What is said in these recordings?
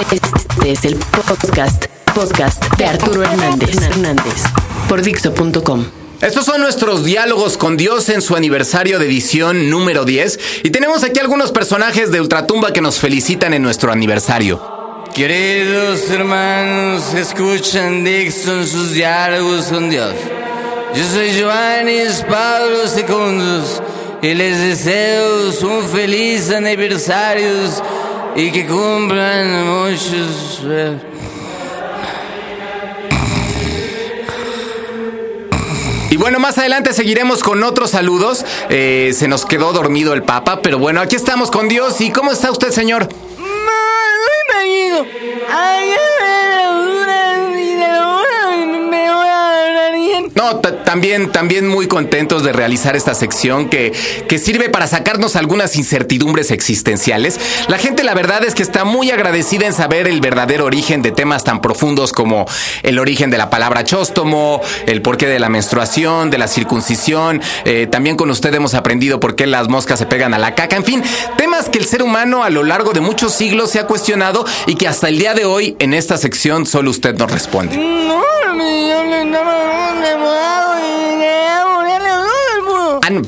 Este es el podcast, podcast de Arturo Hernández, Hernández por Dixo.com. Estos son nuestros diálogos con Dios en su aniversario de edición número 10 y tenemos aquí algunos personajes de Ultratumba que nos felicitan en nuestro aniversario. Queridos hermanos, escuchan Dixon sus diálogos con Dios. Yo soy Joanes Pablo II y les deseo un feliz aniversario y que cumplan muchos. eh, Y bueno, más adelante seguiremos con otros saludos. Eh, se nos quedó dormido el Papa, pero bueno, aquí estamos con Dios. ¿Y cómo está usted, señor? No, ta- también, también muy contentos de realizar esta sección que, que sirve para sacarnos algunas incertidumbres existenciales. La gente, la verdad es que está muy agradecida en saber el verdadero origen de temas tan profundos como el origen de la palabra chóstomo, el porqué de la menstruación, de la circuncisión. Eh, también con usted hemos aprendido por qué las moscas se pegan a la caca. En fin, temas que el ser humano a lo largo de muchos siglos se ha cuestionado y que hasta el día de hoy en esta sección solo usted nos responde. Ah, no,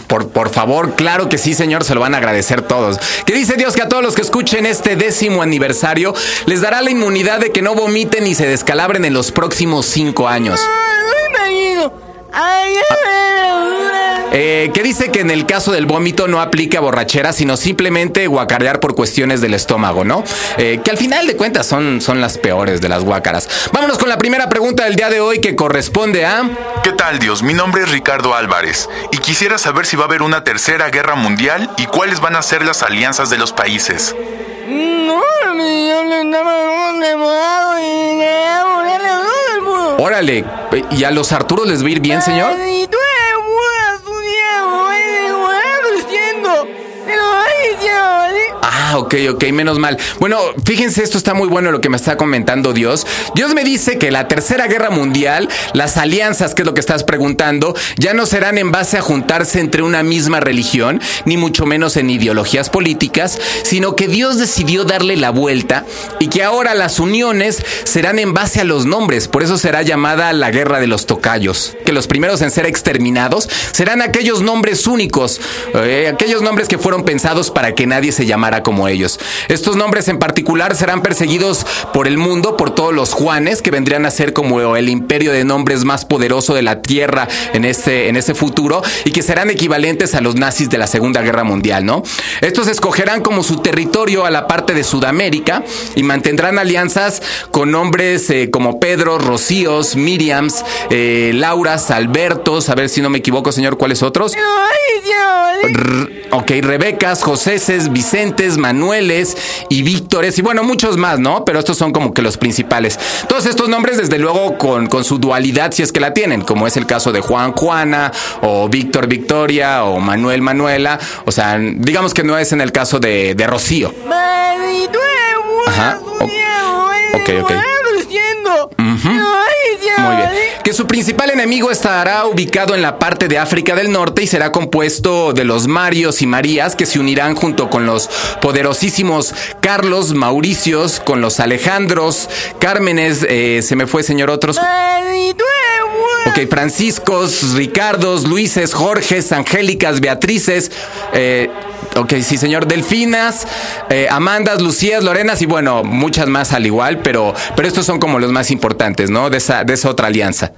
Por, por favor, claro que sí, señor, se lo van a agradecer todos. Que dice Dios que a todos los que escuchen este décimo aniversario les dará la inmunidad de que no vomiten y se descalabren en los próximos cinco años. Eh, que dice que en el caso del vómito no aplica borrachera, sino simplemente guacarear por cuestiones del estómago, ¿no? Eh, que al final de cuentas son, son las peores de las guácaras. Vámonos con la primera pregunta del día de hoy que corresponde a... ¿Qué tal Dios? Mi nombre es Ricardo Álvarez y quisiera saber si va a haber una tercera guerra mundial y cuáles van a ser las alianzas de los países. Órale, ¿y a los Arturos les va a ir bien, señor? Ok, ok, menos mal. Bueno, fíjense, esto está muy bueno lo que me está comentando Dios. Dios me dice que la tercera guerra mundial, las alianzas, que es lo que estás preguntando, ya no serán en base a juntarse entre una misma religión, ni mucho menos en ideologías políticas, sino que Dios decidió darle la vuelta y que ahora las uniones serán en base a los nombres. Por eso será llamada la guerra de los tocayos. Que los primeros en ser exterminados serán aquellos nombres únicos, eh, aquellos nombres que fueron pensados para que nadie se llamara como ellos. Estos nombres en particular serán perseguidos por el mundo, por todos los Juanes, que vendrían a ser como el imperio de nombres más poderoso de la Tierra en este, en ese futuro, y que serán equivalentes a los nazis de la Segunda Guerra Mundial, ¿no? Estos escogerán como su territorio a la parte de Sudamérica y mantendrán alianzas con nombres eh, como Pedro, Rocíos, Miriams, eh, Lauras, Albertos, a ver si no me equivoco, señor, ¿cuáles otros? R- ok, Rebecas, Joséses, Vicentes, Manueles y Víctores y bueno, muchos más, ¿no? Pero estos son como que los principales. Todos estos nombres, desde luego, con, con su dualidad, si es que la tienen, como es el caso de Juan Juana, o Víctor Victoria, o Manuel Manuela. O sea, digamos que no es en el caso de, de Rocío. Ajá, o- ok. Que su principal enemigo estará ubicado en la parte de África del Norte y será compuesto de los Marios y Marías que se unirán junto con los poderosísimos Carlos, Mauricios, con los Alejandros, Cármenes, eh, se me fue señor otros. Ok, Franciscos, Ricardos, Luises, Jorges, Angélicas, Beatrices, eh, ok, sí señor, Delfinas, eh, Amandas, Lucías, Lorenas y bueno, muchas más al igual, pero, pero estos son como los más importantes, ¿no? De esa, de esa otra alianza.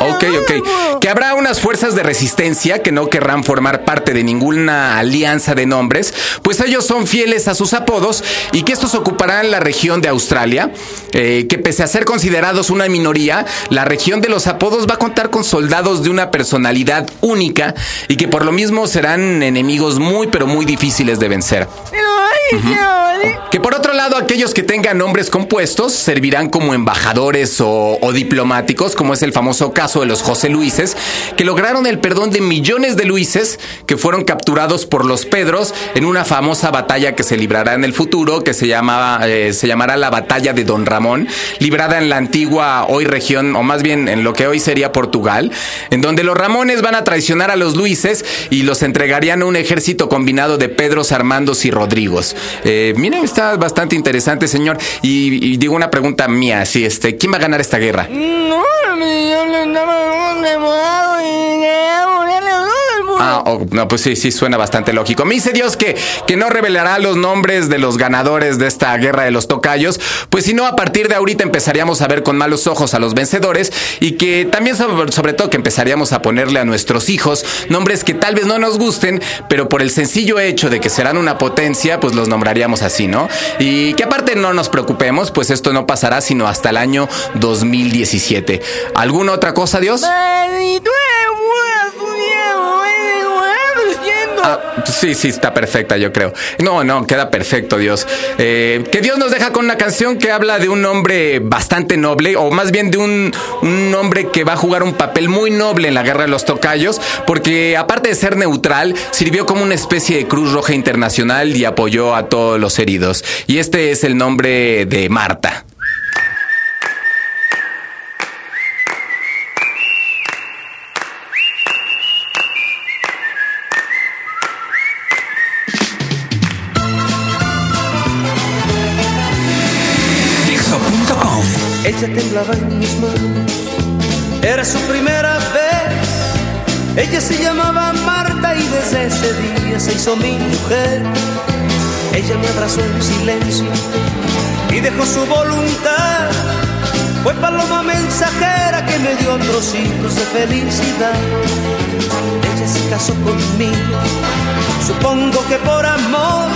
Ok, ok. Que habrá unas fuerzas de resistencia que no querrán formar parte de ninguna alianza de nombres, pues ellos son fieles a sus apodos y que estos ocuparán la región de Australia, eh, que pese a ser considerados una minoría, la región de los apodos va a contar con soldados de una personalidad única y que por lo mismo serán enemigos muy pero muy difíciles de vencer. Que por otro lado, aquellos que tengan nombres compuestos servirán como embajadores o, o diplomáticos, como es el famoso caso de los José Luises, que lograron el perdón de millones de Luises que fueron capturados por los Pedros en una famosa batalla que se librará en el futuro, que se, llamaba, eh, se llamará la Batalla de Don Ramón, librada en la antigua hoy región, o más bien en lo que hoy sería Portugal, en donde los Ramones van a traicionar a los Luises y los entregarían a un ejército combinado de Pedros, Armandos y Rodrigos. Eh, miren, está bastante interesante, señor. Y, digo una pregunta mía, si este, ¿quién va a ganar esta guerra? No, yo un demorado y Ah, oh, no, pues sí, sí, suena bastante lógico. Me dice Dios que, que no revelará los nombres de los ganadores de esta guerra de los tocayos, pues si no, a partir de ahorita empezaríamos a ver con malos ojos a los vencedores y que también, sobre, sobre todo, que empezaríamos a ponerle a nuestros hijos nombres que tal vez no nos gusten, pero por el sencillo hecho de que serán una potencia, pues los nombraríamos así, ¿no? Y que aparte no nos preocupemos, pues esto no pasará sino hasta el año 2017. ¿Alguna otra cosa, Dios? Ah, sí, sí, está perfecta, yo creo. No, no, queda perfecto, Dios. Eh, que Dios nos deja con una canción que habla de un hombre bastante noble, o más bien de un, un hombre que va a jugar un papel muy noble en la guerra de los tocayos, porque aparte de ser neutral, sirvió como una especie de Cruz Roja Internacional y apoyó a todos los heridos. Y este es el nombre de Marta. Dixo.com Ella temblaba en mis manos, era su primera vez. Ella se llamaba Marta y desde ese día se hizo mi mujer. Ella me abrazó en silencio y dejó su voluntad. Fue paloma mensajera que me dio trocitos de felicidad. Ella se casó conmigo, supongo que por amor.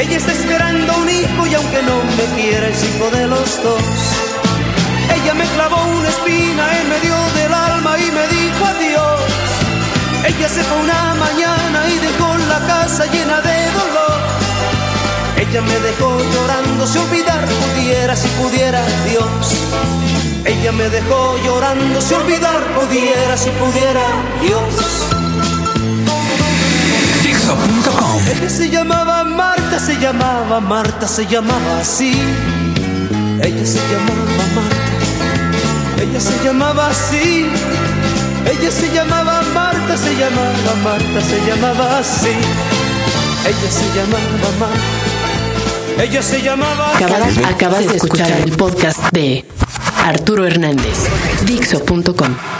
Ella está esperando un hijo y aunque no me quiera es hijo de los dos. Ella me clavó una espina en medio del alma y me dijo adiós. Ella se fue una mañana y dejó la casa llena de dolor. Ella me dejó llorando, si olvidar pudiera, si pudiera Dios. Ella me dejó llorando, si olvidar pudiera, si pudiera Dios. Llamaba Marta, se llamaba así. Ella se llamaba Marta, ella se llamaba así. Ella se llamaba Marta, se llamaba Marta, se llamaba así. Ella se llamaba Marta, ella se llamaba. Acabas, acabas de escuchar el podcast de Arturo Hernández. Dixo.com.